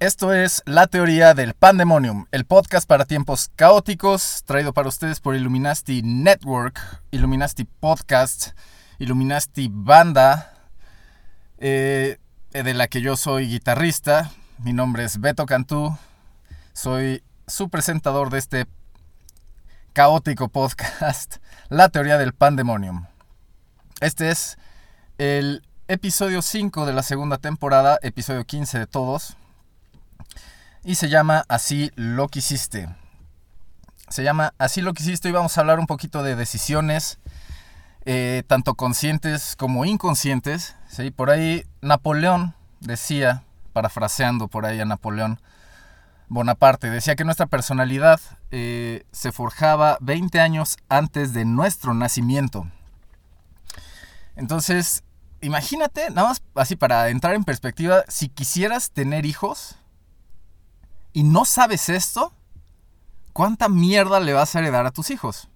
Esto es La Teoría del Pandemonium, el podcast para tiempos caóticos, traído para ustedes por Illuminati Network, Illuminati Podcast, Illuminati Banda, eh, de la que yo soy guitarrista. Mi nombre es Beto Cantú, soy su presentador de este caótico podcast, La Teoría del Pandemonium. Este es el episodio 5 de la segunda temporada, episodio 15 de todos. Y se llama Así lo quisiste. Se llama Así lo quisiste y vamos a hablar un poquito de decisiones, eh, tanto conscientes como inconscientes. ¿sí? Por ahí Napoleón decía, parafraseando por ahí a Napoleón Bonaparte, decía que nuestra personalidad eh, se forjaba 20 años antes de nuestro nacimiento. Entonces, imagínate, nada más así para entrar en perspectiva, si quisieras tener hijos y no sabes esto, ¿cuánta mierda le vas a heredar a tus hijos?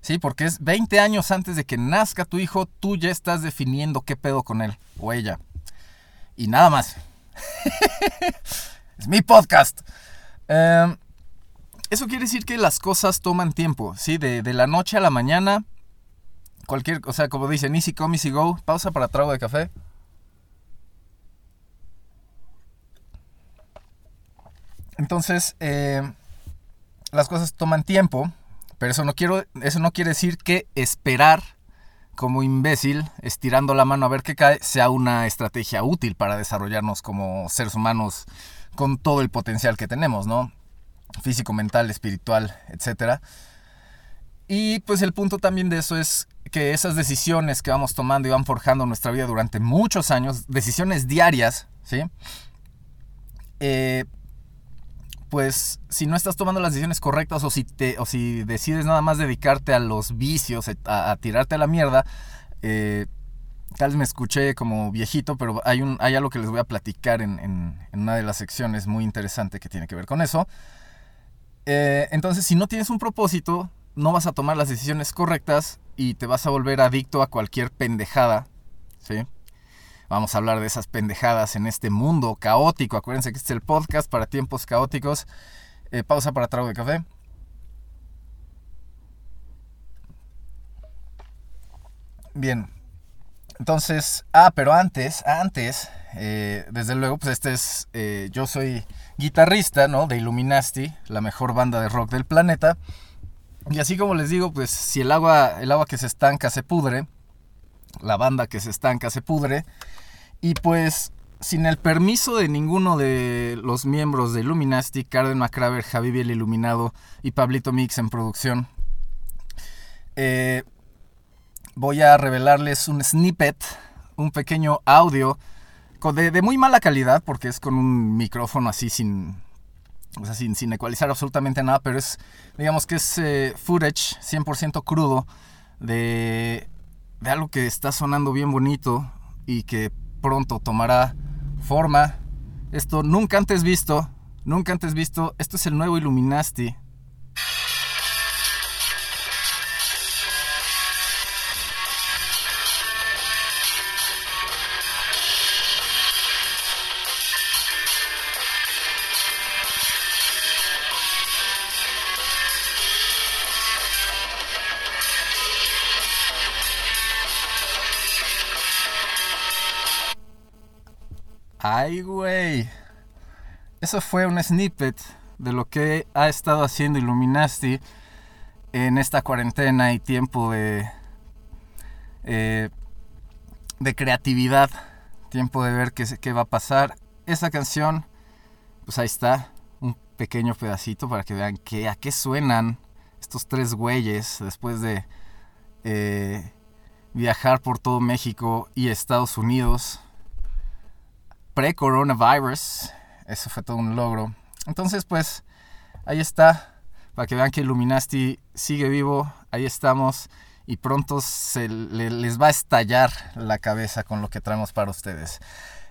Sí, porque es 20 años antes de que nazca tu hijo, tú ya estás definiendo qué pedo con él o ella. Y nada más. es mi podcast. Eh, eso quiere decir que las cosas toman tiempo, ¿sí? De, de la noche a la mañana cualquier, o sea, como dicen, easy come, easy go. Pausa para trago de café. Entonces, eh, las cosas toman tiempo, pero eso no, quiero, eso no quiere decir que esperar como imbécil, estirando la mano a ver qué cae, sea una estrategia útil para desarrollarnos como seres humanos con todo el potencial que tenemos, ¿no? Físico, mental, espiritual, etcétera. Y pues el punto también de eso es que esas decisiones que vamos tomando y van forjando nuestra vida durante muchos años, decisiones diarias, ¿sí? Eh, pues si no estás tomando las decisiones correctas o si, te, o si decides nada más dedicarte a los vicios, a, a tirarte a la mierda, eh, tal vez me escuché como viejito, pero hay, un, hay algo que les voy a platicar en, en, una de las secciones muy interesante que tiene que ver con eso. Eh, entonces, si no tienes un propósito, no vas a tomar las decisiones correctas y te vas a volver adicto a cualquier pendejada, ¿sí? Vamos a hablar de esas pendejadas en este mundo caótico. Acuérdense que este es el podcast para tiempos caóticos. Eh, pausa para trago de café. Bien. Entonces, ah, pero antes, antes, eh, desde luego, pues este es, eh, yo soy guitarrista, ¿no? De Illuminati, la mejor banda de rock del planeta. Y así como les digo, pues si el agua, el agua que se estanca se pudre, la banda que se estanca se pudre, y pues sin el permiso de ninguno de los miembros de Illuminati, Carden McCraver, Javi el Iluminado y Pablito Mix en producción, eh, voy a revelarles un snippet, un pequeño audio de, de, muy mala calidad, porque es con un micrófono así sin, o sea, sin, sin ecualizar absolutamente nada, pero es, digamos que es eh, footage 100% crudo de, de algo que está sonando bien bonito y que pronto tomará forma. Esto nunca antes visto, nunca antes visto, esto es el nuevo Illuminati. Ay, güey. Eso fue un snippet de lo que ha estado haciendo Illuminati en esta cuarentena y tiempo de, eh, de creatividad, tiempo de ver qué, qué va a pasar. Esa canción, pues ahí está, un pequeño pedacito para que vean que, a qué suenan estos tres güeyes, después de eh, viajar por todo México y Estados Unidos, pre-coronavirus, eso fue todo un logro. Entonces, pues, ahí está, para que vean que Illuminati sigue vivo, ahí estamos y pronto se les va a estallar la cabeza con lo que traemos para ustedes.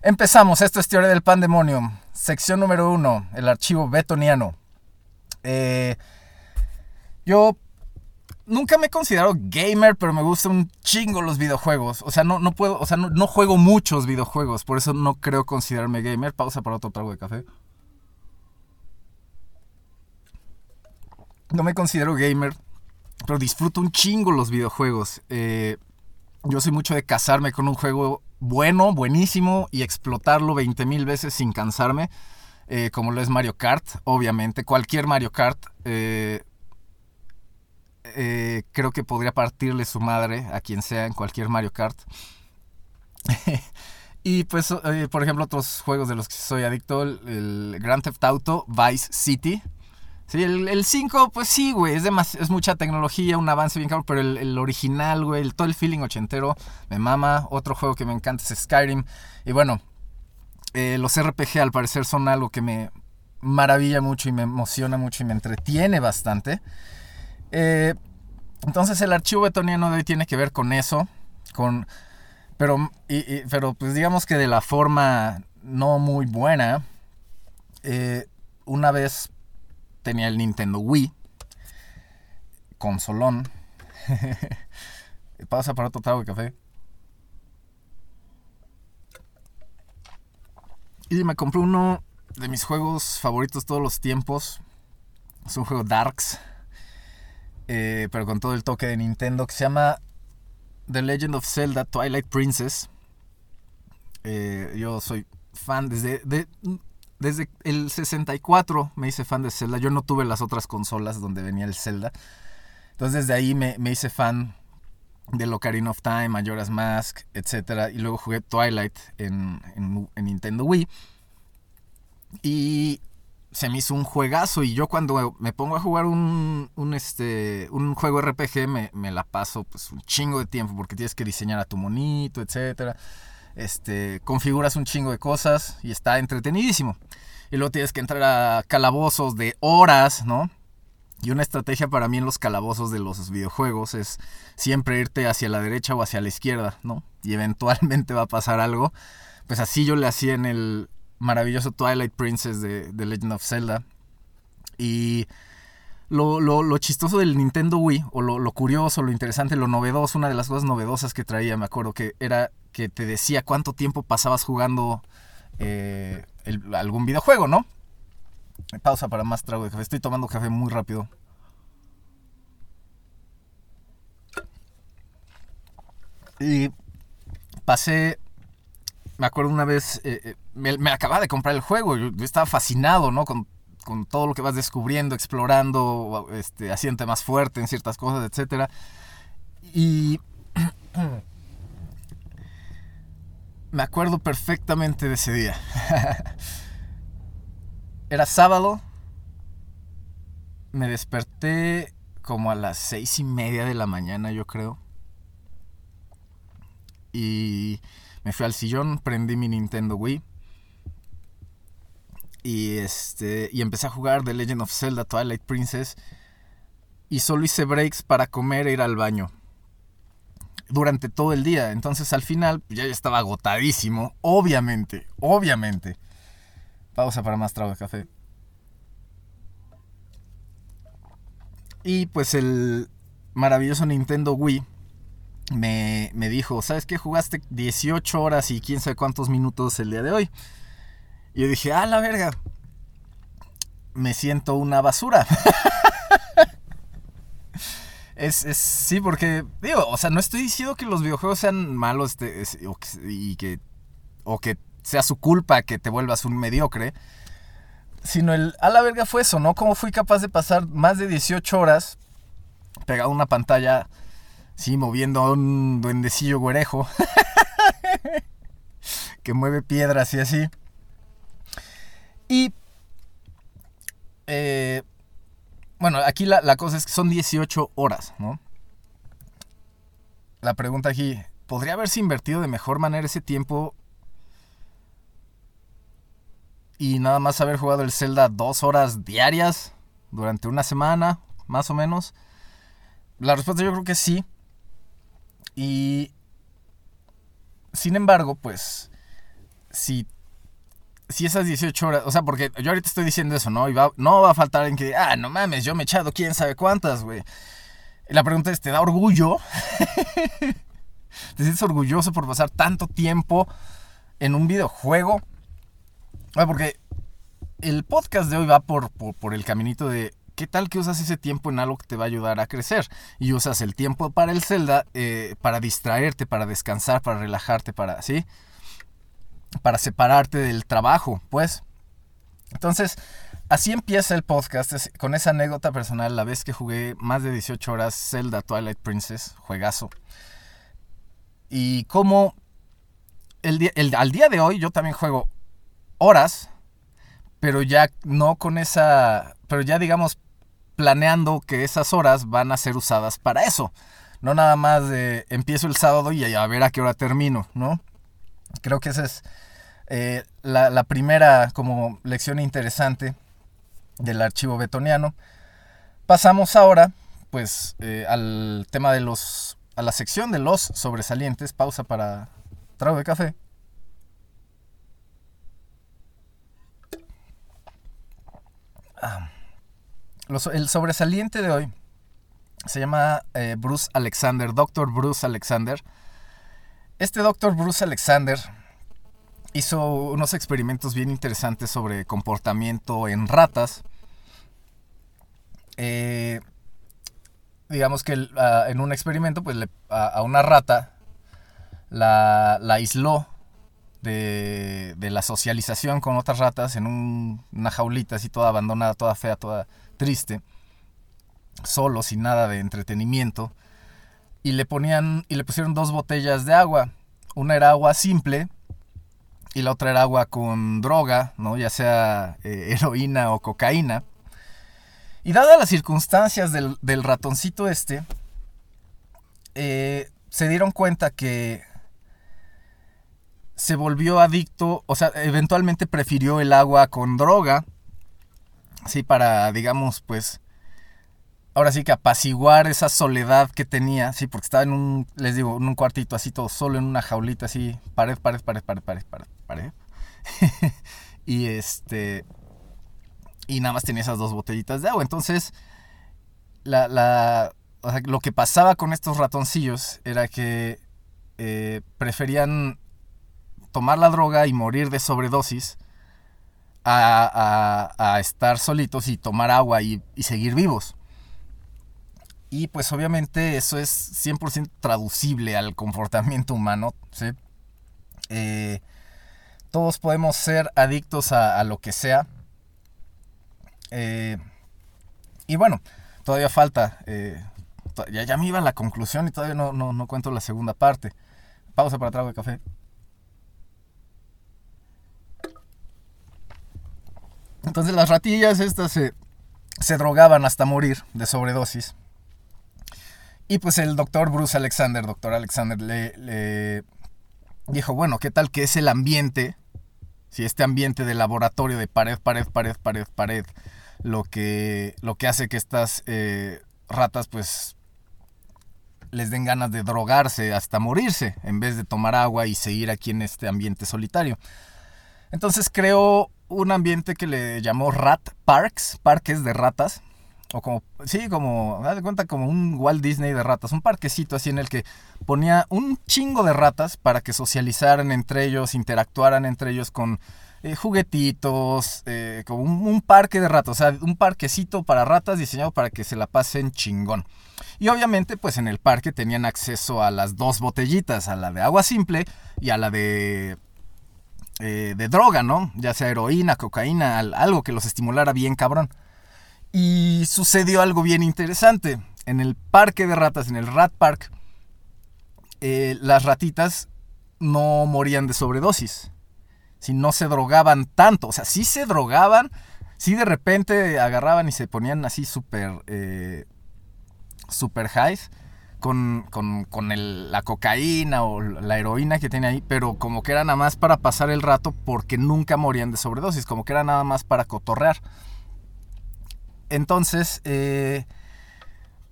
Empezamos, esto es Teoría del Pandemonium, sección número uno, el archivo betoniano. Eh, yo nunca me he considerado gamer, pero me gustan un chingo los videojuegos. O sea, no, no puedo, o sea, no, juego muchos videojuegos, por eso no creo considerarme gamer. Pausa para otro trago de café. No me considero gamer, pero disfruto un chingo los videojuegos. Eh, yo soy mucho de casarme con un juego bueno, buenísimo, y explotarlo 20 mil veces sin cansarme, eh, como lo es Mario Kart, obviamente. Cualquier Mario Kart. Eh, creo que podría partirle su madre a quien sea en cualquier Mario Kart. y pues, por ejemplo, otros juegos de los que soy adicto, el, el Grand Theft Auto, Vice City. Sí, el 5, pues sí, güey, es, es mucha tecnología, un avance bien cabrón, pero el, original, güey, todo el feeling ochentero me mama. Otro juego que me encanta es Skyrim. Y bueno, eh, los RPG al parecer son algo que me maravilla mucho y me emociona mucho y me entretiene bastante. Eh, entonces el archivo betoniano de hoy tiene que ver con eso, con... Pero, pero pues digamos que de la forma no muy buena. Eh, una vez tenía el Nintendo Wii. Consolón. Pasa para otro trago de café. Y me compré uno de mis juegos favoritos todos los tiempos. Es un juego Darks. Eh, pero con todo el toque de Nintendo. Que se llama The Legend of Zelda Twilight Princess. Eh, yo soy fan desde desde el 64 me hice fan de Zelda. Yo no tuve las otras consolas donde venía el Zelda. Entonces desde ahí me, hice fan de Ocarina of Time, Majora's Mask, etc. Y luego jugué Twilight en, Nintendo Wii. Y se me hizo un juegazo. Y yo cuando me pongo a jugar un, este, un juego RPG me, me, la paso pues, un chingo de tiempo porque tienes que diseñar a tu monito, etcétera este, configuras un chingo de cosas y está entretenidísimo. Y luego tienes que entrar a calabozos de horas, ¿no? Y una estrategia para mí en los calabozos de los videojuegos es siempre irte hacia la derecha o hacia la izquierda, ¿no? Y eventualmente va a pasar algo. Pues así yo le hacía en el maravilloso Twilight Princess de, Legend of Zelda. Y lo, lo, chistoso del Nintendo Wii, o lo, lo, curioso, lo interesante, lo novedoso, una de las cosas novedosas que traía, me acuerdo que era que te decía cuánto tiempo pasabas jugando eh, algún videojuego, ¿no? Pausa para más trago de café. Estoy tomando café muy rápido. Y pasé, me acuerdo una vez, eh, eh, me, acababa de comprar el juego, yo, estaba fascinado, ¿no? Con, con, todo lo que vas descubriendo, explorando, este, haciéndote más fuerte en ciertas cosas, etc. Y Me acuerdo perfectamente de ese día. Era sábado. Me desperté como a las seis y media de la mañana, yo creo. Y me fui al sillón, prendí mi Nintendo Wii. Y este. Y empecé a jugar The Legend of Zelda Twilight Princess. Y solo hice breaks para comer e ir al baño durante todo el día. Entonces al final ya estaba agotadísimo, obviamente, obviamente. Pausa para más trago de café. Y pues el maravilloso Nintendo Wii me, me, dijo, ¿sabes qué? Jugaste 18 horas y quién sabe cuántos minutos el día de hoy. Y yo dije, ah, la verga. Me siento una basura. Es, sí, porque, digo, o sea, no estoy diciendo que los videojuegos sean malos este, o, y que, o que sea su culpa que te vuelvas un mediocre, sino el, a la verga fue eso, ¿no? Como fui capaz de pasar más de 18 horas pegado a una pantalla, sí, moviendo a un duendecillo güerejo que mueve piedras y así. Y, eh, bueno, aquí la, la cosa es que son 18 horas, ¿no? La pregunta aquí, ¿podría haberse invertido de mejor manera ese tiempo y nada más haber jugado el Zelda dos horas diarias durante una semana, más o menos? La respuesta yo creo que sí. Y sin embargo, pues, si, si esas 18 horas, o sea, porque yo ahorita estoy diciendo eso, ¿no? Y va, no va a faltar en que, ah, no mames, yo me he echado quién sabe cuántas, güey. La pregunta es, ¿te da orgullo? ¿Te sientes orgulloso por pasar tanto tiempo en un videojuego? Ah, porque el podcast de hoy va por, por, por, el caminito de qué tal que usas ese tiempo en algo que te va a ayudar a crecer. Y usas el tiempo para el Zelda eh, para distraerte, para descansar, para relajarte, para, ¿sí? Para separarte del trabajo, pues. Entonces, así empieza el podcast, con esa anécdota personal, la vez que jugué más de 18 horas Zelda Twilight Princess, juegazo. Y como el, el, al día de hoy yo también juego horas, pero ya no con esa, pero ya digamos planeando que esas horas van a ser usadas para eso. No nada más de empiezo el sábado y a ver a qué hora termino, ¿no? Creo que esa es eh, la, primera como lección interesante del archivo betoniano. Pasamos ahora, pues, eh, al tema de los, a la sección de los sobresalientes. Pausa para trago de café. Ah. El sobresaliente de hoy se llama eh, Bruce Alexander, Dr. Bruce Alexander. Este Dr. Bruce Alexander hizo unos experimentos bien interesantes sobre comportamiento en ratas. Eh, digamos que en un experimento, pues le, a, una rata la, la aisló de, de, la socialización con otras ratas en un, una jaulita así toda abandonada, toda fea, toda triste, solo, sin nada de entretenimiento, y le ponían y le pusieron dos botellas de agua. Una era agua simple y la otra era agua con droga, ¿no? ya sea eh, heroína o cocaína. Y dadas las circunstancias del, ratoncito este, eh, se dieron cuenta que se volvió adicto, o sea, eventualmente prefirió el agua con droga sí, para, digamos, pues, ahora sí que apaciguar esa soledad que tenía, sí, porque estaba en un, les digo, en un cuartito así todo solo, en una jaulita así, pared, pared, pared, pared, pared, pared, pared. y este, y nada más tenía esas dos botellitas de agua. Entonces, la, la, o sea, lo que pasaba con estos ratoncillos era que eh, preferían tomar la droga y morir de sobredosis a, estar solitos y tomar agua y, seguir vivos. Y pues obviamente eso es 100% traducible al comportamiento humano. ¿sí? Eh, todos podemos ser adictos a, lo que sea. Eh, y bueno, todavía falta. Eh, ya, ya, me iba la conclusión y todavía no, no, no cuento la segunda parte. Pausa para trago de café. Entonces las ratillas estas se, drogaban hasta morir de sobredosis. Y pues el doctor Bruce Alexander, doctor Alexander, le, le, dijo, bueno, ¿qué tal que es el ambiente? Si este ambiente de laboratorio de pared, pared, pared, pared, pared, lo que, lo que hace que estas eh, ratas pues les den ganas de drogarse hasta morirse, en vez de tomar agua y seguir aquí en este ambiente solitario. Entonces creó un ambiente que le llamó Rat Parks, parques de ratas. O como, sí, como, haz de cuenta como un Walt Disney de ratas, un parquecito así en el que ponía un chingo de ratas para que socializaran entre ellos, interactuaran entre ellos con eh, juguetitos, eh, como un, un, parque de ratas, o sea, un parquecito para ratas diseñado para que se la pasen chingón. Y obviamente, pues en el parque tenían acceso a las dos botellitas, a la de agua simple y a la de eh, de droga, ¿no? Ya sea heroína, cocaína, algo que los estimulara bien cabrón. Y sucedió algo bien interesante. En el parque de ratas, en el Rat Park, eh, las ratitas no morían de sobredosis. Si no se drogaban tanto. O sea, sí se drogaban, sí de repente agarraban y se ponían así súper, eh, super highs con, con, con la cocaína o la heroína que tenía ahí, pero como que era nada más para pasar el rato porque nunca morían de sobredosis, como que era nada más para cotorrear. Entonces, eh,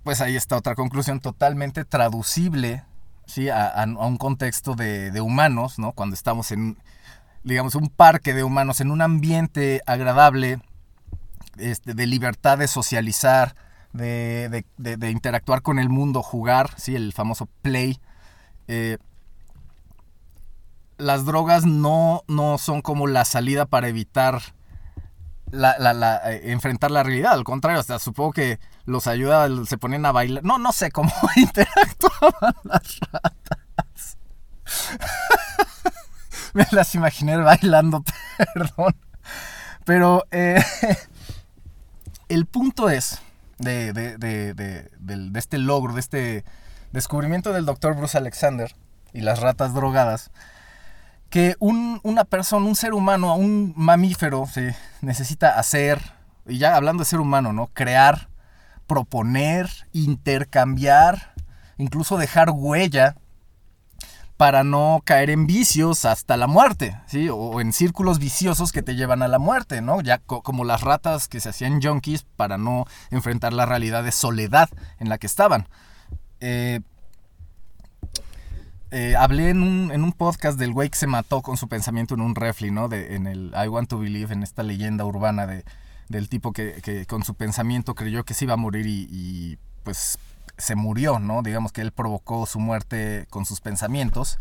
pues ahí está otra conclusión totalmente traducible ¿sí? a un contexto de, de humanos, ¿no? Cuando estamos en, digamos, un parque de humanos, en un ambiente agradable, este, de libertad de socializar, de, de- interactuar con el mundo, jugar, ¿sí? el famoso play. Eh, las drogas no, no son como la salida para evitar la, eh, enfrentar la realidad. Al contrario, hasta supongo que los ayuda, se ponen a bailar. No, no sé cómo interactuaban las ratas. Me las imaginé bailando, perdón. Pero eh, el punto es de, de- de- de- este logro, de este descubrimiento del doctor Bruce Alexander y las ratas drogadas, que un- una persona, un ser humano, un mamífero, sí, necesita hacer, y ya hablando de ser humano, ¿no? Crear, proponer, intercambiar, incluso dejar huella para no caer en vicios hasta la muerte, ¿sí? O, en círculos viciosos que te llevan a la muerte, ¿no? Ya co- como las ratas que se hacían junkies para no enfrentar la realidad de soledad en la que estaban. Eh, eh, hablé en un, podcast del güey que se mató con su pensamiento en un refli, ¿no? De, en el I Want to Believe, en esta leyenda urbana de, del tipo que, que con su pensamiento creyó que se iba a morir y, y, pues se murió, ¿no? Digamos que él provocó su muerte con sus pensamientos.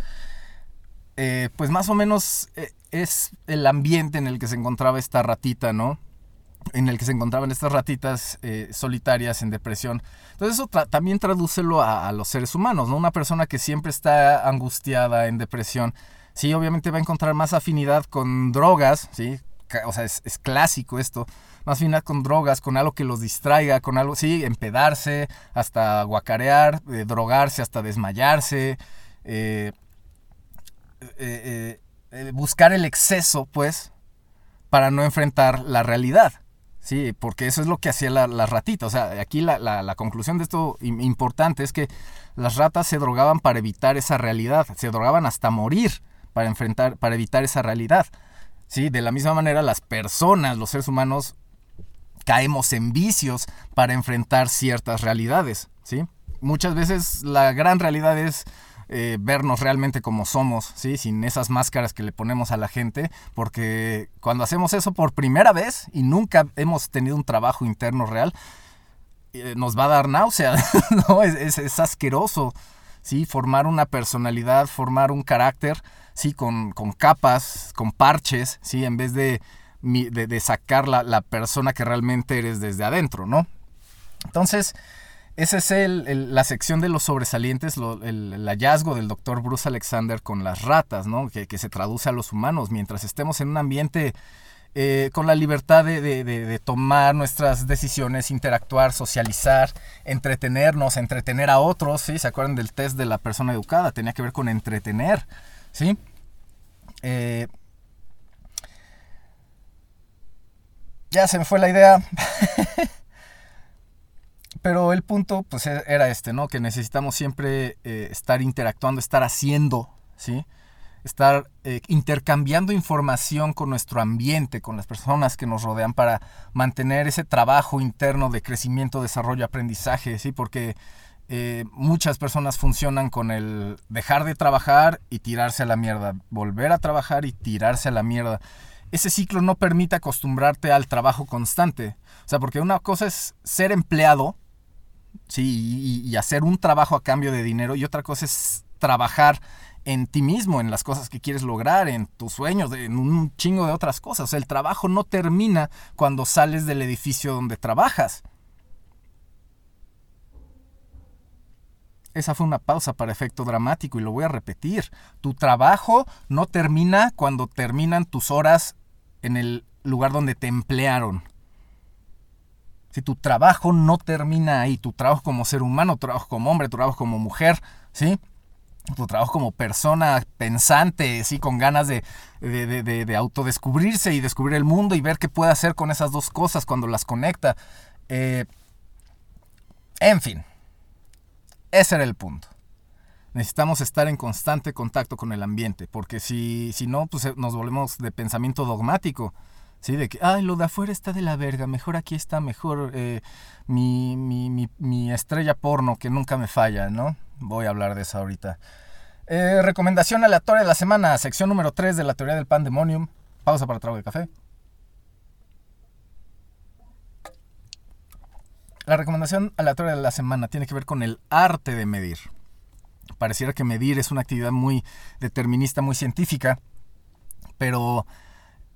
Eh, pues más o menos eh, es el ambiente en el que se encontraba esta ratita, ¿no? En el que se encontraban estas ratitas eh, solitarias en depresión. Entonces eso tra- también tradúcelo a, a los seres humanos, ¿no? Una persona que siempre está angustiada, en depresión, sí, obviamente va a encontrar más afinidad con drogas, ¿sí? O sea, es, es clásico esto. Más afinidad con drogas, con algo que los distraiga, con algo, sí, empedarse, hasta guacarear, eh, drogarse, hasta desmayarse, eh, eh, buscar el exceso, pues, para no enfrentar la realidad. Sí, porque eso es lo que hacía la, la ratita. O sea, aquí la, la- conclusión de esto im- importante es que las ratas se drogaban para evitar esa realidad. Se drogaban hasta morir para enfrentar, para evitar esa realidad. Sí, de la misma manera las personas, los seres humanos, caemos en vicios para enfrentar ciertas realidades. ¿sí? Muchas veces la gran realidad es eh, vernos realmente como somos, ¿sí? sin esas máscaras que le ponemos a la gente, porque cuando hacemos eso por primera vez y nunca hemos tenido un trabajo interno real, eh, nos va a dar náusea, ¿no? es, es- asqueroso. ¿sí? Formar una personalidad, formar un carácter, ¿sí? Con, con capas, con parches, ¿sí? En vez de, de, sacar la, la persona que realmente eres desde adentro, ¿no? Entonces, esa es el- la sección de los sobresalientes, el, hallazgo del doctor Bruce Alexander con las ratas, ¿no? Que, que se traduce a los humanos. Mientras estemos en un ambiente eh, con la libertad de, de- de- de tomar nuestras decisiones, interactuar, socializar, entretenernos, entretener a otros, ¿sí? ¿Se acuerdan del test de la persona educada? Tenía que ver con entretener, ¿sí? Eh, ya se me fue la idea. Pero el punto, pues, e- era este, ¿no? Que necesitamos siempre eh, estar interactuando, estar haciendo, ¿sí? Estar eh, intercambiando información con nuestro ambiente, con las personas que nos rodean para mantener ese trabajo interno de crecimiento, desarrollo, aprendizaje, ¿sí? Porque eh, muchas personas funcionan con el dejar de trabajar y tirarse a la mierda, volver a trabajar y tirarse a la mierda. Ese ciclo no permite acostumbrarte al trabajo constante. O sea, porque una cosa es ser empleado, sí, y, y hacer un trabajo a cambio de dinero, y otra cosa es trabajar en ti mismo, en las cosas que quieres lograr, en tus sueños, en un chingo de otras cosas. O sea, el trabajo no termina cuando sales del edificio donde trabajas. Esa fue una pausa para efecto dramático y lo voy a repetir. Tu trabajo no termina cuando terminan tus horas en el lugar donde te emplearon. Si tu trabajo no termina ahí, tu trabajo como ser humano, tu trabajo como hombre, tu trabajo como mujer, ¿sí? tu trabajo como persona pensante, ¿sí? con ganas de, de, de, de, autodescubrirse y descubrir el mundo y ver qué puede hacer con esas dos cosas cuando las conecta. Eh, en fin, ese era el punto. Necesitamos estar en constante contacto con el ambiente, porque si, si no, pues eh, nos volvemos de pensamiento dogmático. ¿Sí? De que, ay, lo de afuera está de la verga, mejor aquí está, mejor eh, mi, mi, mi, estrella porno que nunca me falla, ¿no? Voy a hablar de eso ahorita. Eh, recomendación aleatoria de la semana, sección número 3 de la teoría del pandemonium. Pausa para trago de café. La recomendación aleatoria de la semana tiene que ver con el arte de medir. Pareciera que medir es una actividad muy determinista, muy científica, pero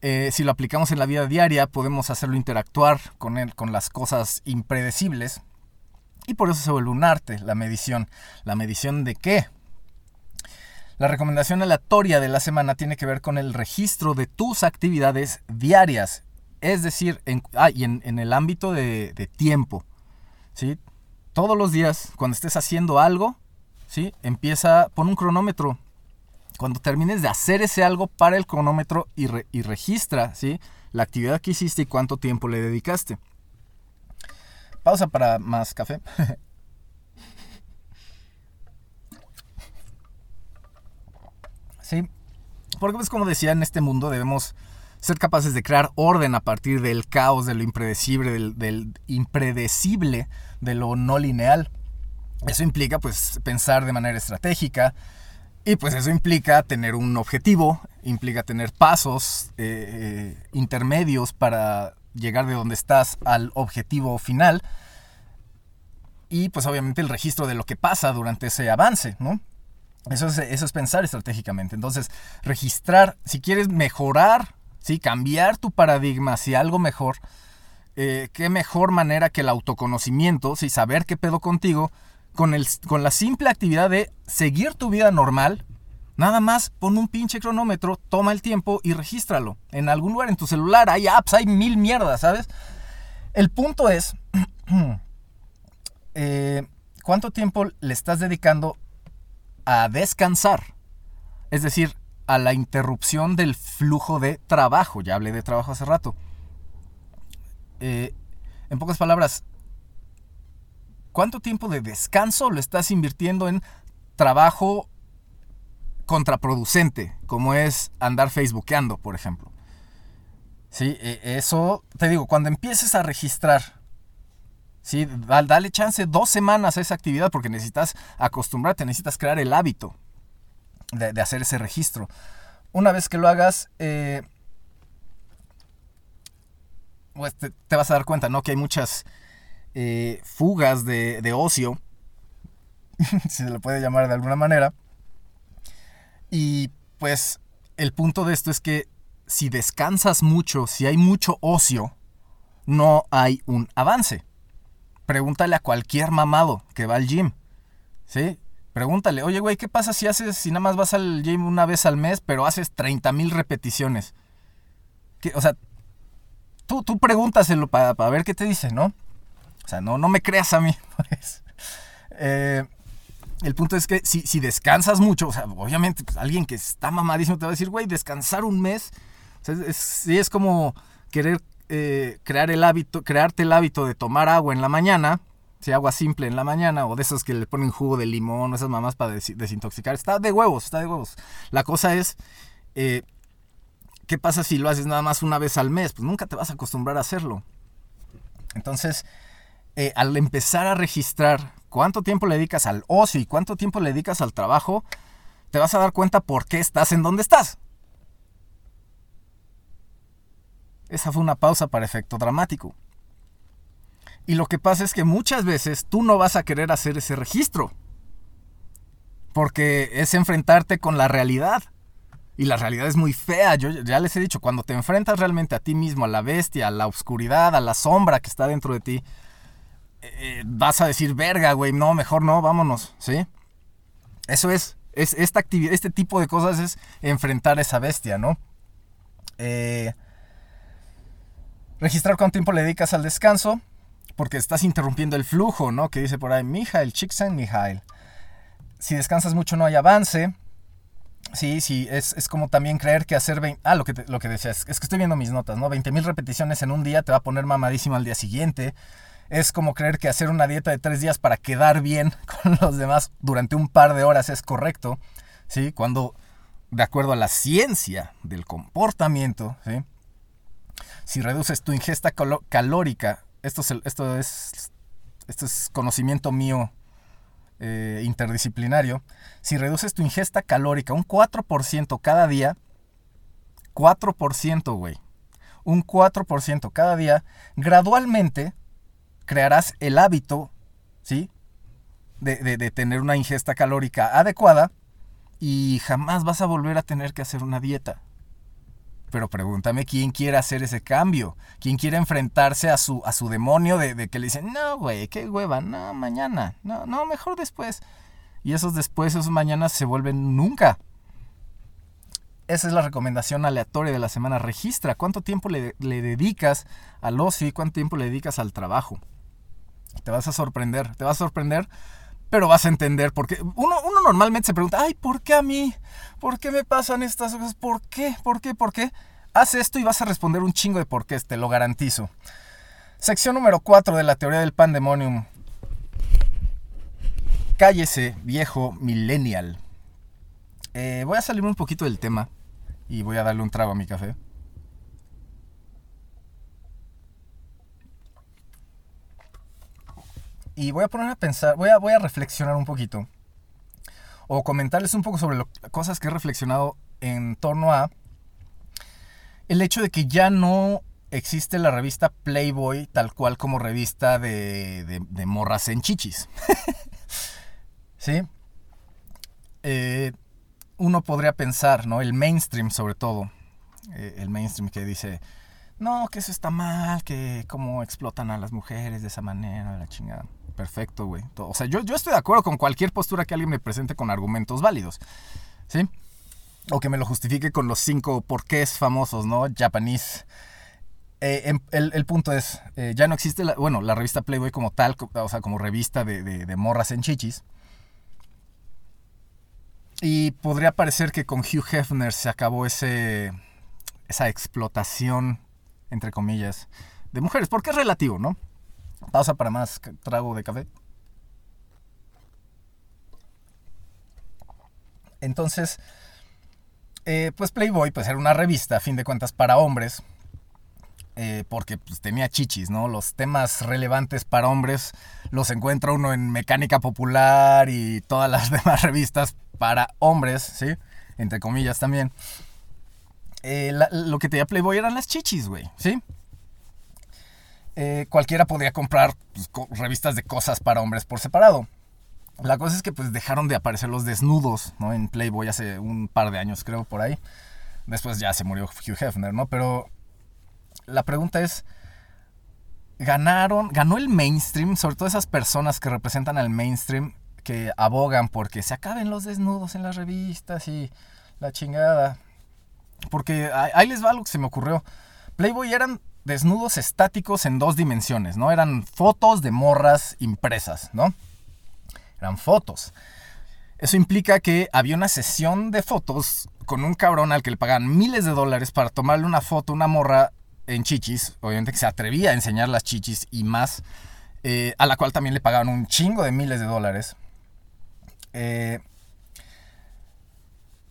eh, si lo aplicamos en la vida diaria, podemos hacerlo interactuar con, él, con las cosas impredecibles. Y por eso se vuelve un arte, la medición. ¿La medición de qué? La recomendación aleatoria de la semana tiene que ver con el registro de tus actividades diarias. Es decir, en, ah, y en, en el ámbito de, de tiempo. ¿sí? Todos los días, cuando estés haciendo algo, ¿sí? empieza, pon un cronómetro cuando termines de hacer ese algo, para el cronómetro y, y registra ¿sí? la actividad que hiciste y cuánto tiempo le dedicaste. Pausa para más café. sí, porque pues como decía, en este mundo debemos ser capaces de crear orden a partir del caos, de lo impredecible, del impredecible, de lo no lineal. Eso implica pues pensar de manera estratégica, y pues eso implica tener un objetivo, implica tener pasos eh, intermedios para llegar de donde estás al objetivo final. Y pues obviamente el registro de lo que pasa durante ese avance, ¿no? Eso es, eso es pensar estratégicamente. Entonces, registrar, si quieres mejorar, ¿sí? cambiar tu paradigma hacia algo mejor, eh, qué mejor manera que el autoconocimiento, ¿sí? saber qué pedo contigo, con, el, con la simple actividad de seguir tu vida normal, nada más pon un pinche cronómetro, toma el tiempo y regístralo. En algún lugar en tu celular hay apps, hay mil mierdas, ¿sabes? El punto es, eh, ¿cuánto tiempo le estás dedicando a descansar? Es decir, a la interrupción del flujo de trabajo. Ya hablé de trabajo hace rato. Eh, en pocas palabras, ¿Cuánto tiempo de descanso lo estás invirtiendo en trabajo contraproducente, como es andar facebookeando, por ejemplo? Sí, eso, te digo, cuando empieces a registrar, sí, dale chance dos semanas a esa actividad porque necesitas acostumbrarte, necesitas crear el hábito de, de hacer ese registro. Una vez que lo hagas, eh, pues te, te, vas a dar cuenta, ¿no? Que hay muchas eh, fugas de, de ocio, si se le puede llamar de alguna manera. Y pues el punto de esto es que si descansas mucho, si hay mucho ocio, no hay un avance. Pregúntale a cualquier mamado que va al gym. ¿Sí? Pregúntale, oye, güey, ¿qué pasa si haces, si nada más vas al gym una vez al mes, pero haces 30 mil repeticiones? ¿Qué, o sea, tú, tú pregúntaselo para, para ver qué te dice, ¿no? O sea, no, no me creas a mí. Pues. Eh, el punto es que si, si, descansas mucho, o sea, obviamente pues, alguien que está mamadísimo te va a decir, güey, descansar un mes, o es, sí es como querer eh, crear el hábito, crearte el hábito de tomar agua en la mañana, si agua simple en la mañana, o de esos que le ponen jugo de limón, esas mamás para des desintoxicar, está de huevos, está de huevos. La cosa es, eh, ¿qué pasa si lo haces nada más una vez al mes? Pues nunca te vas a acostumbrar a hacerlo. Entonces, eh, al empezar a registrar cuánto tiempo le dedicas al ocio y cuánto tiempo le dedicas al trabajo, te vas a dar cuenta por qué estás en donde estás. Esa fue una pausa para efecto dramático. Y lo que pasa es que muchas veces tú no vas a querer hacer ese registro. Porque es enfrentarte con la realidad. Y la realidad es muy fea. Yo ya les he dicho, cuando te enfrentas realmente a ti mismo, a la bestia, a la oscuridad, a la sombra que está dentro de ti, eh, vas a decir, verga, güey, no, mejor no, vámonos, ¿sí? Eso es, es esta actividad, este tipo de cosas es enfrentar a esa bestia, ¿no? Eh, registrar cuánto tiempo le dedicas al descanso, porque estás interrumpiendo el flujo, ¿no? Que dice por ahí, Mijail, Chiksen Mijail. si descansas mucho no hay avance. Sí, sí, es, es como también creer que hacer 20... Ah, lo que, lo que decías, es que estoy viendo mis notas, ¿no? 20.000 repeticiones en un día te va a poner mamadísimo al día siguiente. Es como creer que hacer una dieta de tres días para quedar bien con los demás durante un par de horas es correcto, ¿sí? Cuando, de acuerdo a la ciencia del comportamiento. Si reduces tu ingesta calórica, esto es, el- esto es, esto es conocimiento mío eh, interdisciplinario, si reduces tu ingesta calórica un 4% cada día, 4%, güey, un 4% cada día, gradualmente crearás el hábito, ¿sí? De, tener una ingesta calórica adecuada y jamás vas a volver a tener que hacer una dieta. Pero pregúntame quién quiere hacer ese cambio. ¿Quién quiere enfrentarse a su, a su demonio de, de que le dicen, no, güey, qué hueva, no, mañana, no, no, mejor después. Y esos después, esos mañanas se vuelven nunca. Esa es la recomendación aleatoria de la semana. Registra cuánto tiempo le, le dedicas al ocio y cuánto tiempo le dedicas al trabajo. Te vas a sorprender, te vas a sorprender, pero vas a entender por qué. Uno, uno normalmente se pregunta, ay, ¿por qué a mí? ¿Por qué me pasan estas cosas? ¿Por qué? ¿Por qué? ¿Por qué? Haz esto y vas a responder un chingo de por qué, te lo garantizo. Sección número 4 de la teoría del pandemonium. Cállese, viejo millennial. Eh, voy a salirme un poquito del tema y voy a darle un trago a mi café. Y voy a poner a pensar, voy a, voy a reflexionar un poquito. O comentarles un poco sobre lo- cosas que he reflexionado en torno a el hecho de que ya no existe la revista Playboy tal cual como revista de, de- morras en chichis. ¿Sí? Eh, uno podría pensar, ¿no? El mainstream sobre todo. eh, el mainstream que dice, no, que eso está mal, que cómo explotan a las mujeres de esa manera, la chingada. Perfecto, güey. O sea, yo, yo estoy de acuerdo con cualquier postura que alguien me presente con argumentos válidos. ¿Sí? O que me lo justifique con los cinco porqués famosos, ¿no? Japanese. Eh, em- el, el punto es, eh, ya no existe, la, bueno, la revista Playboy como tal, o sea, como revista de, de- de morras en chichis. Y podría parecer que con Hugh Hefner se acabó ese, esa explotación, entre comillas, de mujeres, porque es relativo, ¿no? Pausa para más trago de café. Entonces, eh, pues Playboy pues era una revista, a fin de cuentas, para hombres, eh, porque pues, tenía chichis, ¿no? Los temas relevantes para hombres los encuentra uno en Mecánica Popular y todas las demás revistas para hombres, ¿sí? Entre comillas también. Eh, lo que tenía Playboy eran las chichis, güey, ¿sí? Eh, cualquiera podría comprar pues, revistas de cosas para hombres por separado. La cosa es que pues dejaron de aparecer los desnudos, ¿no? En Playboy hace un par de años, creo, por ahí. Después ya se murió Hugh Hefner, ¿no? Pero la pregunta es, ¿ganaron, ganó el mainstream, sobre todo esas personas que representan al mainstream, que abogan porque se acaben los desnudos en las revistas y la chingada? Porque ahí les va algo que se me ocurrió. Playboy eran desnudos estáticos en dos dimensiones, ¿no? Eran fotos de morras impresas, ¿no? Eran fotos. Eso implica que había una sesión de fotos con un cabrón al que le pagaban miles de dólares para tomarle una foto una morra en chichis, obviamente que se atrevía a enseñar las chichis y más, eh, a la cual también le pagaban un chingo de miles de dólares. Eh,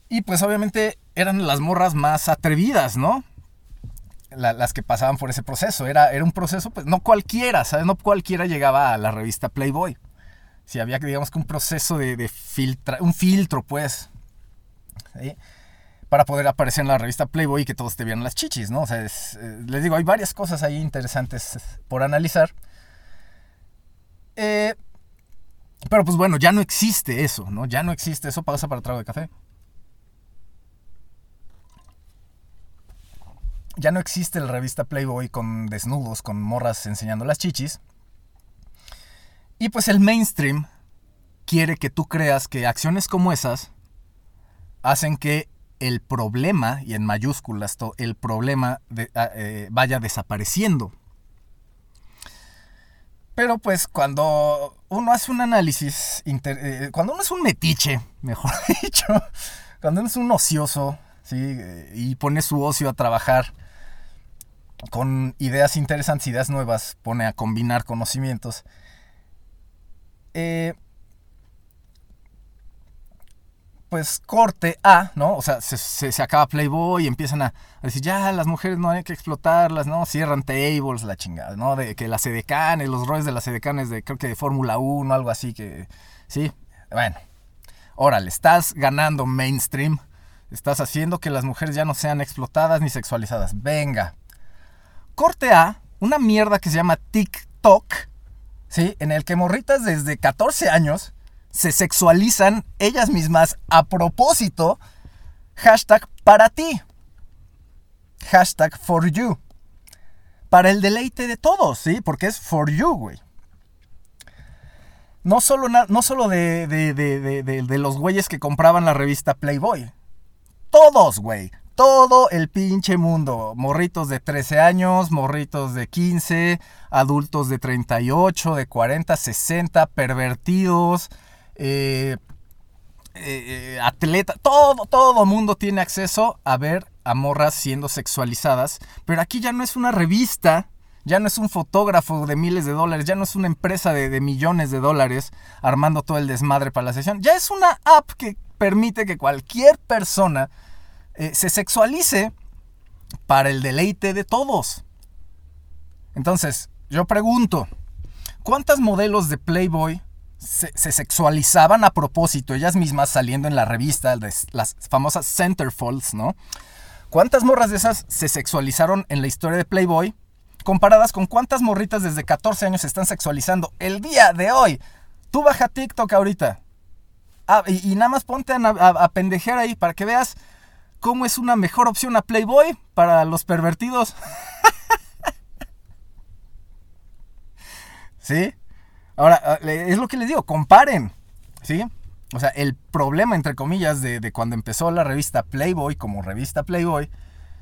y pues obviamente eran las morras más atrevidas, ¿no? La- las que pasaban por ese proceso. Era, era un proceso, pues no cualquiera, ¿sabes? No cualquiera llegaba a la revista Playboy. Si había, digamos que un proceso de, de filtra, un filtro, pues, para poder aparecer en la revista Playboy y que todos te vieran las chichis, ¿no? O sea, eh, les digo, hay varias cosas ahí interesantes por analizar. Eh, pero pues bueno, ya no existe eso, ¿no? Ya no existe eso. Pausa para trago de café. Ya no existe la revista Playboy con desnudos, con morras enseñando las chichis. Y pues el mainstream quiere que tú creas que acciones como esas hacen que el problema, y en mayúsculas el problema ah, eh, vaya desapareciendo. Pero pues cuando uno hace un análisis, eh, cuando uno es un metiche, mejor dicho, cuando uno es un ocioso, ¿sí? Y pone su ocio a trabajar con ideas interesantes, ideas nuevas, pone a combinar conocimientos, eh, pues corte A, ¿no? O sea, se, se- acaba Playboy y empiezan a, decir, ya, las mujeres no hay que explotarlas, ¿no? Cierran tables, la chingada, ¿no? De que las edecanes, los roles de las edecanes de, creo que de Fórmula 1, algo así que, sí, bueno. Órale, estás ganando mainstream, estás haciendo que las mujeres ya no sean explotadas ni sexualizadas. Venga. Corte A, una mierda que se llama TikTok, ¿sí? En el que morritas desde 14 años se sexualizan ellas mismas a propósito. Hashtag para ti. Hashtag for you. Para el deleite de todos, ¿sí? Porque es for you, güey. No solo, no solo de- de- de- de los güeyes que compraban la revista Playboy. Todos, güey. Todo el pinche mundo. Morritos de 13 años, morritos de 15, adultos de 38, de 40, 60, pervertidos, eh, eh, atleta. Todo, todo mundo tiene acceso a ver a morras siendo sexualizadas. Pero aquí ya no es una revista, ya no es un fotógrafo de miles de dólares, ya no es una empresa de millones de dólares armando todo el desmadre para la sesión. Ya es una app que permite que cualquier persona eh, se sexualice para el deleite de todos. Entonces, yo pregunto, ¿cuántas modelos de Playboy se, se sexualizaban a propósito, ellas mismas saliendo en la revista, las, las famosas centerfolds, ¿no? ¿Cuántas morras de esas se sexualizaron en la historia de Playboy? Comparadas con cuántas morritas desde 14 años se están sexualizando el día de hoy. Tú baja TikTok ahorita. Ah, y, y nada más ponte a, a, a pendejear ahí para que veas cómo es una mejor opción a Playboy para los pervertidos. ¿Sí? Ahora, ah, es lo que les digo, comparen. ¿Sí? O sea, el problema, entre comillas, de, de cuando empezó la revista Playboy como revista Playboy,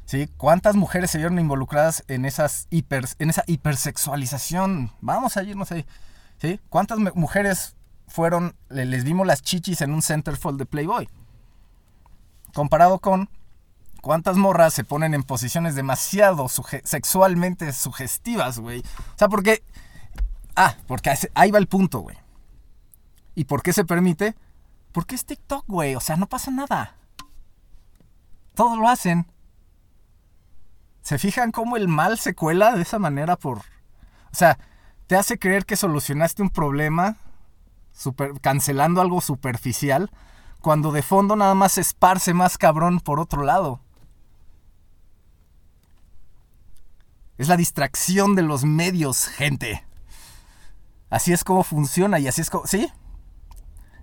¿sí? ¿Cuántas mujeres se vieron involucradas en, esas hiper, en esa hipersexualización? Vamos a irnos ahí. ¿Sí? ¿Cuántas mujeres fueron, le- les vimos las chichis en un centerfold de Playboy? Comparado con cuántas morras se ponen en posiciones demasiado sexualmente sugestivas, güey. O sea, porque... Ah, porque ahí va el punto, güey. ¿Y por qué se permite? Porque es TikTok, güey. O sea, no pasa nada. Todos lo hacen. ¿Se fijan cómo el mal se cuela de esa manera por... O sea, te hace creer que solucionaste un problema super- cancelando algo superficial cuando de fondo nada más se esparce más cabrón por otro lado. Es la distracción de los medios, gente. Así es como funciona y así es como... ¿Sí?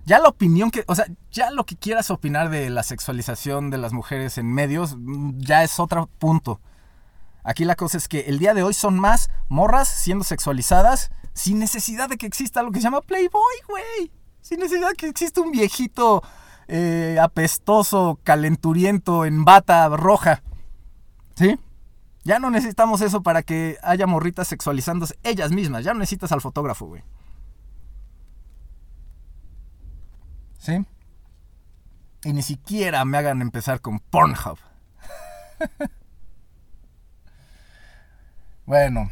Ya la opinión que... O sea, ya lo que quieras opinar de la sexualización de las mujeres en medios, mm, ya es otro punto. Aquí la cosa es que el día de hoy son más morras siendo sexualizadas sin necesidad de que exista lo que se llama Playboy, güey. Sin necesidad de que exista un viejito eh, apestoso, calenturiento, en bata roja. ¿Sí? Ya no necesitamos eso para que haya morritas sexualizándose ellas mismas. Ya no necesitas al fotógrafo, güey. ¿Sí? Y ni siquiera me hagan empezar con Pornhub. bueno.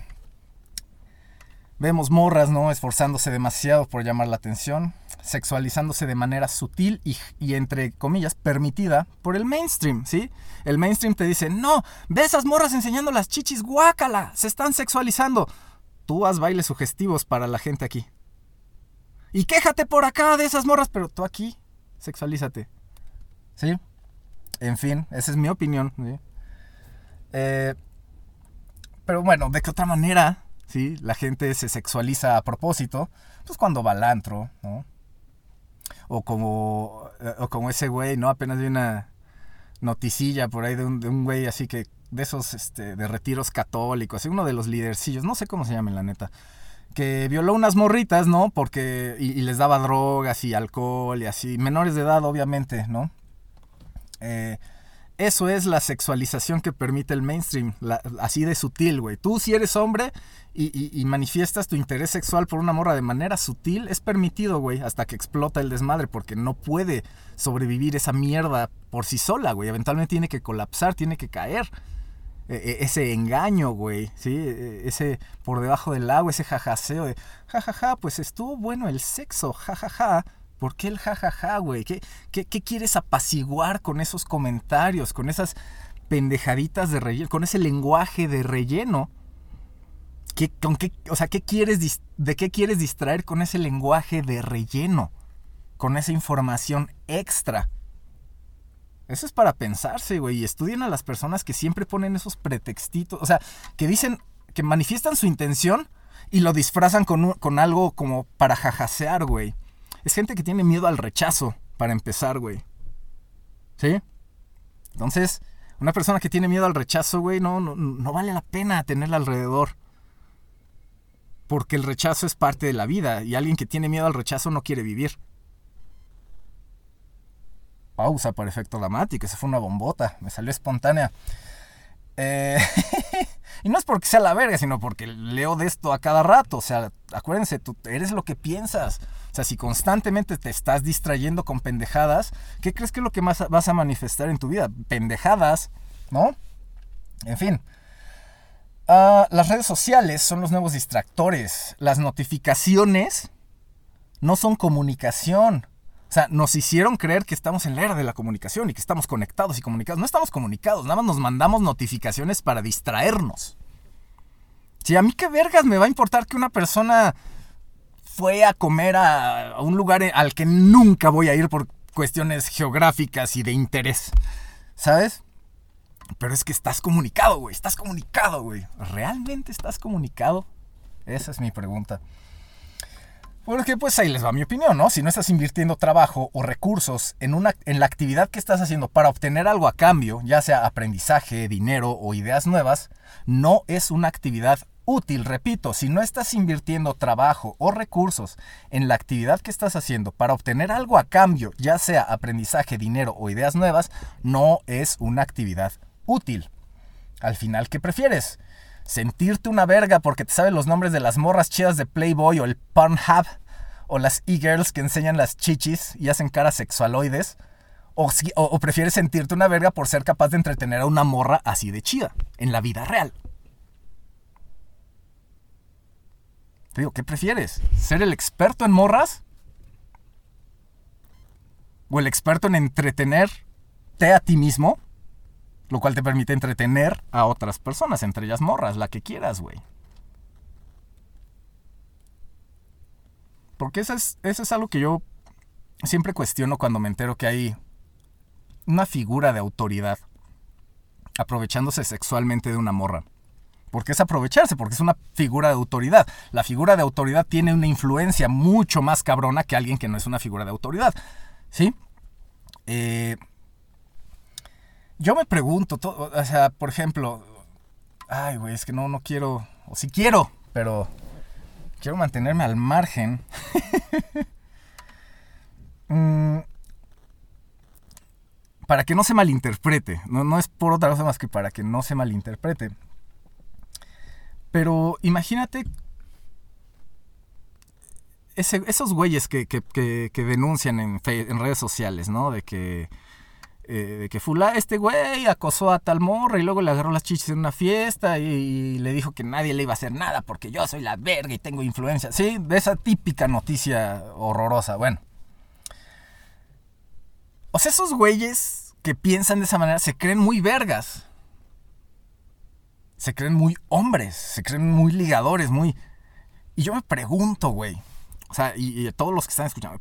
Vemos morras, ¿no? Esforzándose demasiado por llamar la atención, sexualizándose de manera sutil y, y, entre comillas, permitida por el mainstream, ¿sí? El mainstream te dice, no, ve esas morras enseñando las chichis, guácala, se están sexualizando. Tú haz bailes sugestivos para la gente aquí. Y quéjate por acá de esas morras, pero tú aquí, sexualízate. ¿Sí? En fin, esa es mi opinión. ¿sí? Eh, pero bueno, ¿de qué otra manera ¿sí? La gente se sexualiza a propósito, pues cuando va al antro, ¿no? O como, o como ese güey, ¿no? Apenas vi una noticilla por ahí de un, de un güey así que, de esos, este, de retiros católicos, uno de los lidercillos, no sé cómo se llaman la neta, que violó unas morritas, ¿no? Porque, y, y les daba drogas y alcohol y así, menores de edad, obviamente, ¿no? Eh, eso es la sexualización que permite el mainstream, así de sutil, güey. Tú si eres hombre y, manifiestas tu interés sexual por una morra de manera sutil, es permitido, güey, hasta que explota el desmadre, porque no puede sobrevivir esa mierda por sí sola, güey. Eventualmente tiene que colapsar, tiene que caer. E- e- ese engaño, güey, ¿sí? E- Ese por debajo del agua, ese jajaseo de jajaja, pues estuvo bueno el sexo, jajaja. ¿Por qué el jajaja, güey? ¿Qué, qué, qué quieres apaciguar con esos comentarios, con esas pendejaditas de relleno, con ese lenguaje de relleno? ¿Qué, con qué, o sea, ¿qué quieres ¿de qué quieres distraer con ese lenguaje de relleno? Con esa información extra. Eso es para pensarse, güey. Y estudien a las personas que siempre ponen esos pretextitos. O sea, que dicen, que manifiestan su intención y lo disfrazan con, un- con algo como para jajasear, güey. Es gente que tiene miedo al rechazo, para empezar, güey. ¿Sí? Entonces, una persona que tiene miedo al rechazo, güey, no, no, no vale la pena tenerla alrededor. Porque el rechazo es parte de la vida y alguien que tiene miedo al rechazo no quiere vivir. Pausa para efecto dramático, esa fue una bombota, me salió espontánea. Eh, y no es porque sea la verga, sino porque leo de esto a cada rato. O sea, acuérdense, tú eres lo que piensas. O sea, si constantemente te estás distrayendo con pendejadas, ¿qué crees que es lo que más vas a manifestar en tu vida? Pendejadas, ¿no? En fin. Ah, las redes sociales son los nuevos distractores. Las notificaciones no son comunicación. O sea, nos hicieron creer que estamos en la era de la comunicación y que estamos conectados y comunicados. No estamos comunicados, nada más nos mandamos notificaciones para distraernos. Si a mí qué vergas me va a importar que una persona fue a comer a, a un lugar al que nunca voy a ir por cuestiones geográficas y de interés. ¿Sabes? Pero es que estás comunicado, güey. Estás comunicado, güey. ¿Realmente estás comunicado? Esa es mi pregunta. Porque pues ahí les va mi opinión, ¿no? Si no estás invirtiendo trabajo o recursos en, una, en la actividad que estás haciendo para obtener algo a cambio, ya sea aprendizaje, dinero o ideas nuevas, no es una actividad útil. Repito, si no estás invirtiendo trabajo o recursos en la actividad que estás haciendo para obtener algo a cambio, ya sea aprendizaje, dinero o ideas nuevas, no es una actividad útil. Al final, ¿qué prefieres? sentirte una verga porque te sabes los nombres de las morras chidas de Playboy o el Pornhub o las e-girls que enseñan las chichis y hacen caras sexualoides. O, o prefieres sentirte una verga por ser capaz de entretener a una morra así de chida en la vida real. Te digo, ¿qué prefieres? ¿Ser el experto en morras? ¿O el experto en entretenerte a ti mismo? Lo cual te permite entretener a otras personas, entre ellas morras, la que quieras, güey. Porque eso es, eso es algo que yo siempre cuestiono cuando me entero que hay una figura de autoridad aprovechándose sexualmente de una morra. Porque es aprovecharse, porque es una figura de autoridad. La figura de autoridad tiene una influencia mucho más cabrona que alguien que no es una figura de autoridad. ¿Sí? Eh, yo me pregunto, to- o sea, por ejemplo, ay, güey, es que no, no quiero, o sí quiero, pero quiero mantenerme al margen. Mm, para que no se malinterprete, no, no es por otra cosa más que para que no se malinterprete. Pero imagínate ese- esos güeyes que, que- denuncian en redes sociales, ¿no? De que, eh, de que fula, este güey acosó a tal morra y luego le agarró las chichis en una fiesta y, le dijo que nadie le iba a hacer nada porque yo soy la verga y tengo influencia. Sí, de esa típica noticia horrorosa. Bueno. O sea, esos güeyes que piensan de esa manera se creen muy vergas. Se creen muy hombres, se creen muy ligadores, muy... Y yo me pregunto, güey, o sea, y, y todos los que están escuchando,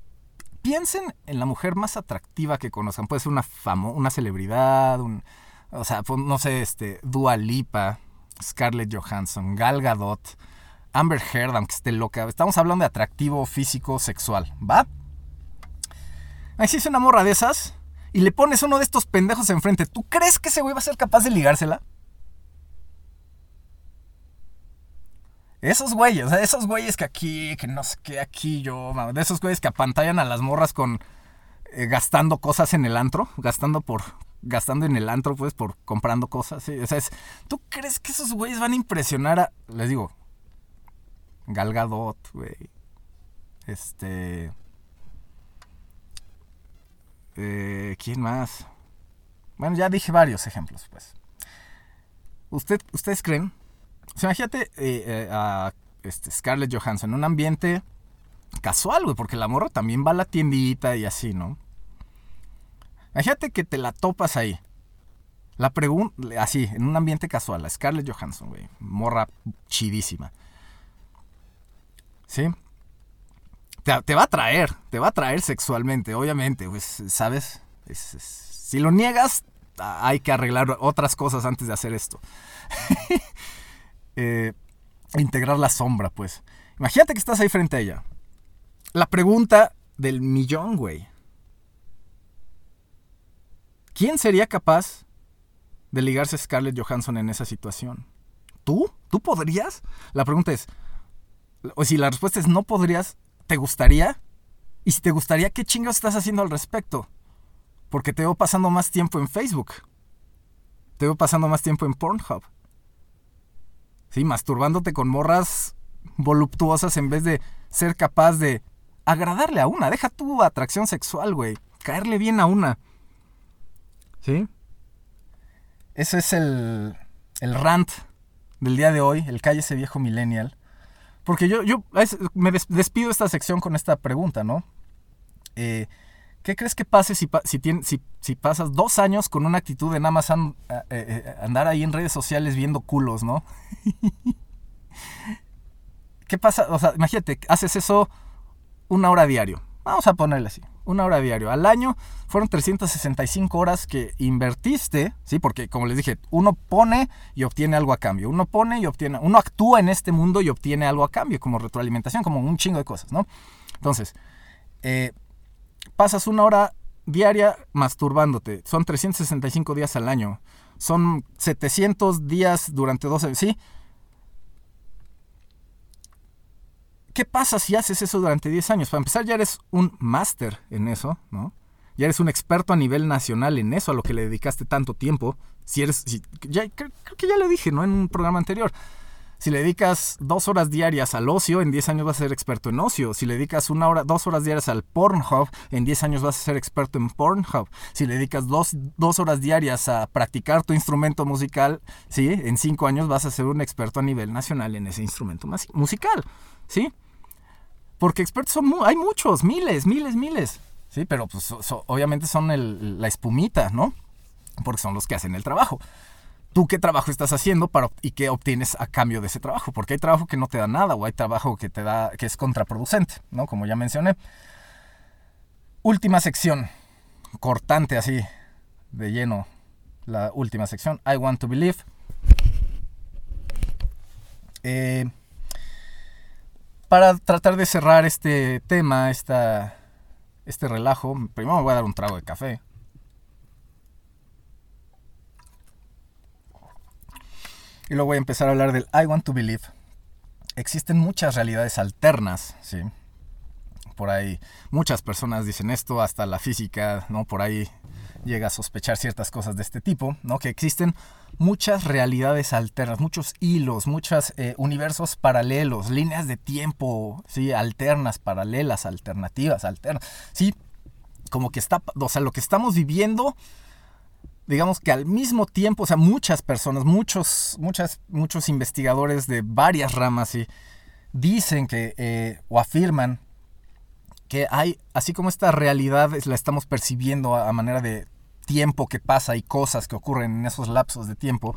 piensen en la mujer más atractiva que conozcan. Puede ser una famo una celebridad, un, o sea, pues, no sé, este, Dua Lipa, Scarlett Johansson, Gal Gadot, Amber Heard, aunque esté loca. Estamos hablando de atractivo físico sexual, ¿va? Ahí si es una morra de esas y le pones uno de estos pendejos enfrente, ¿tú crees que ese güey va a ser capaz de ligársela? Esos güeyes, esos güeyes que aquí, que no sé qué, aquí yo, de esos güeyes que apantallan a las morras con eh, gastando cosas en el antro, gastando por gastando en el antro, pues, por comprando cosas. O sea, es- ¿tú crees que esos güeyes van a impresionar a, les digo, Gal Gadot, güey? Este... eh, ¿Quién más? Bueno, ya dije varios ejemplos, pues. ¿Usted, ¿Ustedes creen? Imagínate eh, eh, a este, Scarlett Johansson en un ambiente casual, güey, porque la morra también va a la tiendita y así, ¿no? Imagínate que te la topas ahí. La pregunta, así, en un ambiente casual, a Scarlett Johansson, güey, morra chidísima. ¿Sí? Te, va a atraer, te va a atraer sexualmente, obviamente, pues, ¿sabes? Es- es- si lo niegas, hay que arreglar otras cosas antes de hacer esto. Eh, integrar la sombra, pues. Imagínate que estás ahí frente a ella. La pregunta del millón, güey. ¿Quién sería capaz de ligarse a Scarlett Johansson en esa situación? ¿Tú? ¿Tú podrías? La pregunta es, o si la respuesta es no podrías, ¿te gustaría? Y si te gustaría, ¿qué chingados estás haciendo al respecto? Porque te veo pasando más tiempo en Facebook. Te veo pasando más tiempo en Pornhub. Sí, masturbándote con morras voluptuosas en vez de ser capaz de agradarle a una. Deja tu atracción sexual, güey. Caerle bien a una. ¿Sí? Ese es el, el rant del día de hoy, el calle ese viejo millennial. Porque yo, yo me des- despido esta sección con esta pregunta, ¿no? Eh, ¿Qué crees que pase si, si, pasas dos años con una actitud de nada más an- eh, eh, andar ahí en redes sociales viendo culos, ¿no? ¿Qué pasa? O sea, imagínate, haces eso una hora diario. Vamos a ponerle así, una hora diario. Al año fueron 365 horas que invertiste, ¿sí? Porque como les dije, uno pone y obtiene algo a cambio. Uno pone y obtiene, uno actúa en este mundo y obtiene algo a cambio, como retroalimentación, como un chingo de cosas, ¿no? Entonces, eh, pasas una hora diaria masturbándote. Son 365 días al año. Son 700 días durante 12... ¿Sí? ¿Qué pasa si haces eso durante 10 años? Para empezar, ya eres un máster en eso, ¿no? Ya eres un experto a nivel nacional en eso, a lo que le dedicaste tanto tiempo. Si eres... ya, creo, creo que ya lo dije, ¿no? En un programa anterior. Si le dedicas dos horas diarias al ocio, en 10 años vas a ser experto en ocio. Si le dedicas una hora, dos horas diarias al Pornhub, en 10 años vas a ser experto en Pornhub. Si le dedicas dos, dos horas diarias a practicar tu instrumento musical, ¿sí? En 5 años vas a ser un experto a nivel nacional en ese instrumento musical, ¿sí? Porque expertos son hay muchos, miles, miles, miles. Sí, pero pues so- obviamente son la espumita, ¿no? Porque son los que hacen el trabajo. ¿Tú qué trabajo estás haciendo y qué obtienes a cambio de ese trabajo? Porque hay trabajo que no te da nada o hay trabajo que te da que es contraproducente, ¿no? Como ya mencioné. Última sección, cortante así, de lleno, la última sección, I want to believe. Eh, para tratar de cerrar este tema, esta, este relajo, primero me voy a dar un trago de café. Y luego voy a empezar a hablar del I want to believe. Existen muchas realidades alternas, ¿sí? Por ahí muchas personas dicen esto, hasta la física, ¿no? Por ahí llega a sospechar ciertas cosas de este tipo, ¿no? Que existen muchas realidades alternas, muchos hilos, muchos eh, universos paralelos, líneas de tiempo, ¿sí? Alternas, paralelas, alternativas, alternas, ¿sí? Como que está, o sea, lo que estamos viviendo digamos que al mismo tiempo, o sea, muchas personas, muchos, muchas, muchos investigadores de varias ramas ¿sí? dicen que eh, o afirman que hay, así como esta realidad la estamos percibiendo a, a manera de tiempo que pasa y cosas que ocurren en esos lapsos de tiempo,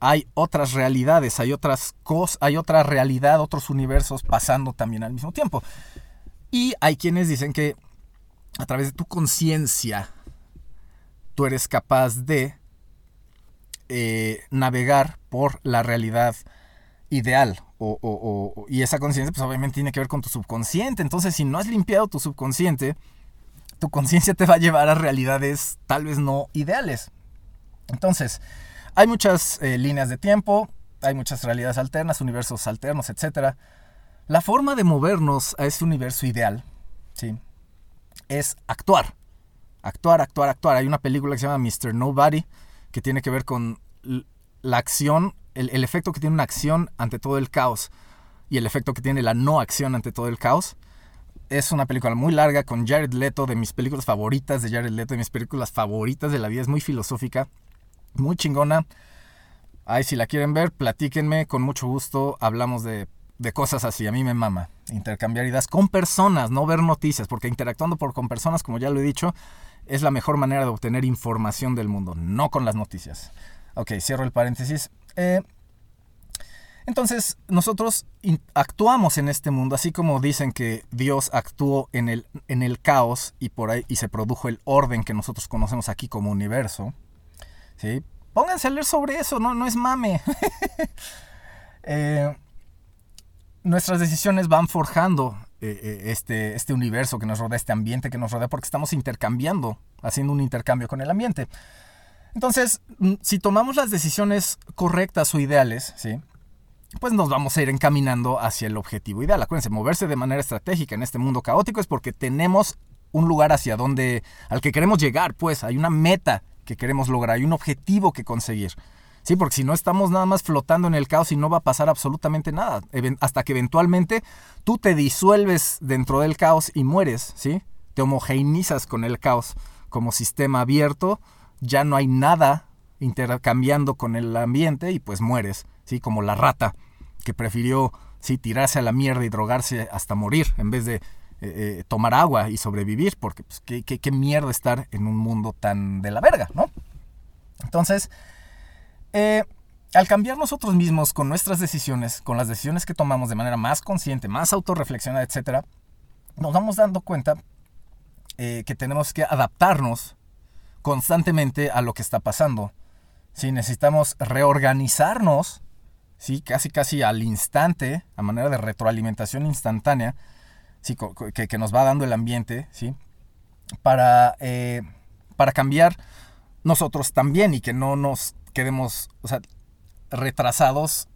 hay otras realidades, hay otras cosas, hay otra realidad, otros universos pasando también al mismo tiempo. Y hay quienes dicen que a través de tu conciencia tú eres capaz de eh, navegar por la realidad ideal. O, y esa conciencia, pues obviamente tiene que ver con tu subconsciente. Entonces, si no has limpiado tu subconsciente, tu conciencia te va a llevar a realidades tal vez no ideales. Entonces, hay muchas eh, líneas de tiempo, hay muchas realidades alternas, universos alternos, etc. La forma de movernos a ese universo ideal, ¿sí? Es actuar. Actuar, actuar, actuar. Hay una película que se llama Mr. Nobody que tiene que ver con la acción, el, el efecto que tiene una acción ante todo el caos y el efecto que tiene la no acción ante todo el caos. Es una película muy larga con Jared Leto, de mis películas favoritas de Jared Leto, de mis películas favoritas de la vida. Es muy filosófica, muy chingona. Ay, si la quieren ver, platíquenme, con mucho gusto. Hablamos de, de cosas así. A mí me mama intercambiar ideas con personas, no ver noticias, porque interactuando por, con personas, como ya lo he dicho, es la mejor manera de obtener información del mundo, no con las noticias. Ok, cierro el paréntesis. Eh, entonces, nosotros actuamos en este mundo, así como dicen que Dios actuó en el, en el caos y por ahí y se produjo el orden que nosotros conocemos aquí como universo. ¿sí? Pónganse a leer sobre eso, no, no es mame. Eh, nuestras decisiones van forjando eh, este, este universo que nos rodea, este ambiente que nos rodea, porque estamos intercambiando, haciendo un intercambio con el ambiente. Entonces, mm, si tomamos las decisiones correctas o ideales, ¿sí? pues nos vamos a ir encaminando hacia el objetivo ideal. Acuérdense, moverse de manera estratégica en este mundo caótico es porque tenemos un lugar hacia donde, al que queremos llegar, pues hay una meta que queremos lograr, hay un objetivo que conseguir. Sí, porque si no estamos nada más flotando en el caos y no va a pasar absolutamente nada, hasta que eventualmente tú te disuelves dentro del caos y mueres, ¿sí? Te homogeneizas con el caos como sistema abierto, ya no hay nada intercambiando con el ambiente y pues mueres, ¿sí? Como la rata que prefirió, ¿sí? Tirarse a la mierda y drogarse hasta morir en vez de eh, eh, tomar agua y sobrevivir, porque pues, ¿qué, qué, qué mierda estar en un mundo tan de la verga, ¿no? Entonces, eh, al cambiar nosotros mismos con nuestras decisiones, con las decisiones que tomamos de manera más consciente, más autorreflexionada, etc., nos vamos dando cuenta eh, que tenemos que adaptarnos constantemente a lo que está pasando. Si necesitamos reorganizarnos, ¿sí? casi casi al instante, a manera de retroalimentación instantánea, ¿sí? que, nos va dando el ambiente, ¿sí? para, eh, para cambiar nosotros también y que no nos quedemos, o sea, retrasados.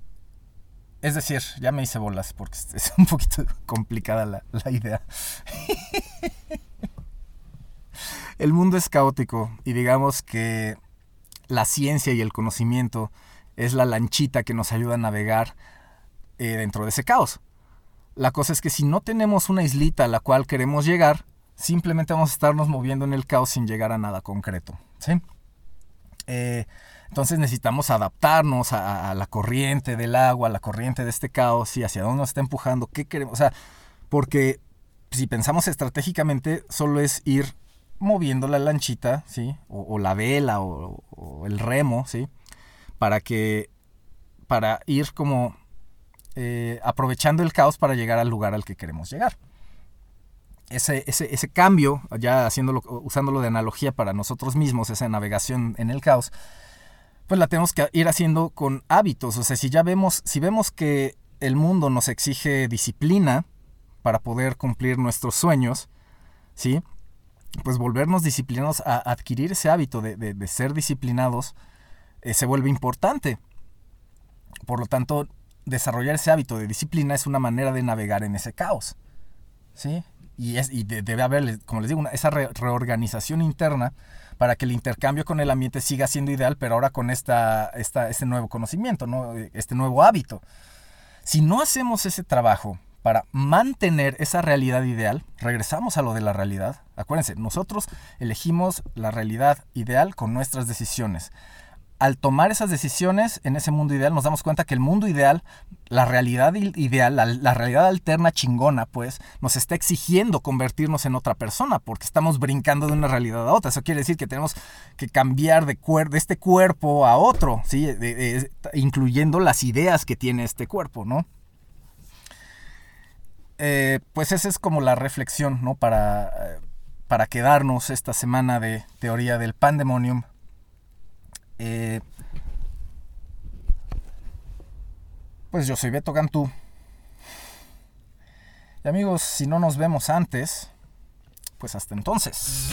Es decir, ya me hice bolas porque es un poquito complicada la, idea. el mundo es caótico y digamos que la ciencia y el conocimiento es la lanchita que nos ayuda a navegar eh, dentro de ese caos. La cosa es que si no tenemos una islita a la cual queremos llegar, simplemente vamos a estarnos moviendo en el caos sin llegar a nada concreto. ¿sí? Eh, entonces necesitamos adaptarnos a, la corriente del agua, a la corriente de este caos y hacia dónde nos está empujando, qué queremos. O sea, porque si pensamos estratégicamente, solo es ir moviendo la lanchita, ¿sí? O, la vela o, el remo, ¿sí? Para que, para ir como eh, aprovechando el caos para llegar al lugar al que queremos llegar. Ese, ese, ese, cambio, ya haciéndolo, usándolo de analogía para nosotros mismos, esa navegación en el caos, pues la tenemos que ir haciendo con hábitos. O sea, si ya vemos, si vemos que el mundo nos exige disciplina para poder cumplir nuestros sueños, ¿sí? Pues volvernos disciplinados a adquirir ese hábito de, ser disciplinados eh, se vuelve importante. Por lo tanto, desarrollar ese hábito de disciplina es una manera de navegar en ese caos. ¿Sí? Y, debe haber, como les digo, esa reorganización interna para que el intercambio con el ambiente siga siendo ideal, pero ahora con esta, este nuevo conocimiento, ¿no? este nuevo hábito. Si no hacemos ese trabajo para mantener esa realidad ideal, regresamos a lo de la realidad. Acuérdense, nosotros elegimos la realidad ideal con nuestras decisiones al tomar esas decisiones en ese mundo ideal, nos damos cuenta que el mundo ideal, la realidad ideal, la, realidad alterna chingona, pues, nos está exigiendo convertirnos en otra persona, porque estamos brincando de una realidad a otra. Eso quiere decir que tenemos que cambiar de, este cuerpo a otro, ¿sí? incluyendo las ideas que tiene este cuerpo, ¿no? Eh, pues esa es como la reflexión, ¿no? Para, eh, para quedarnos esta semana de teoría del pandemonium eh, pues yo soy Beto Cantú. Y amigos, si no nos vemos antes, pues hasta entonces.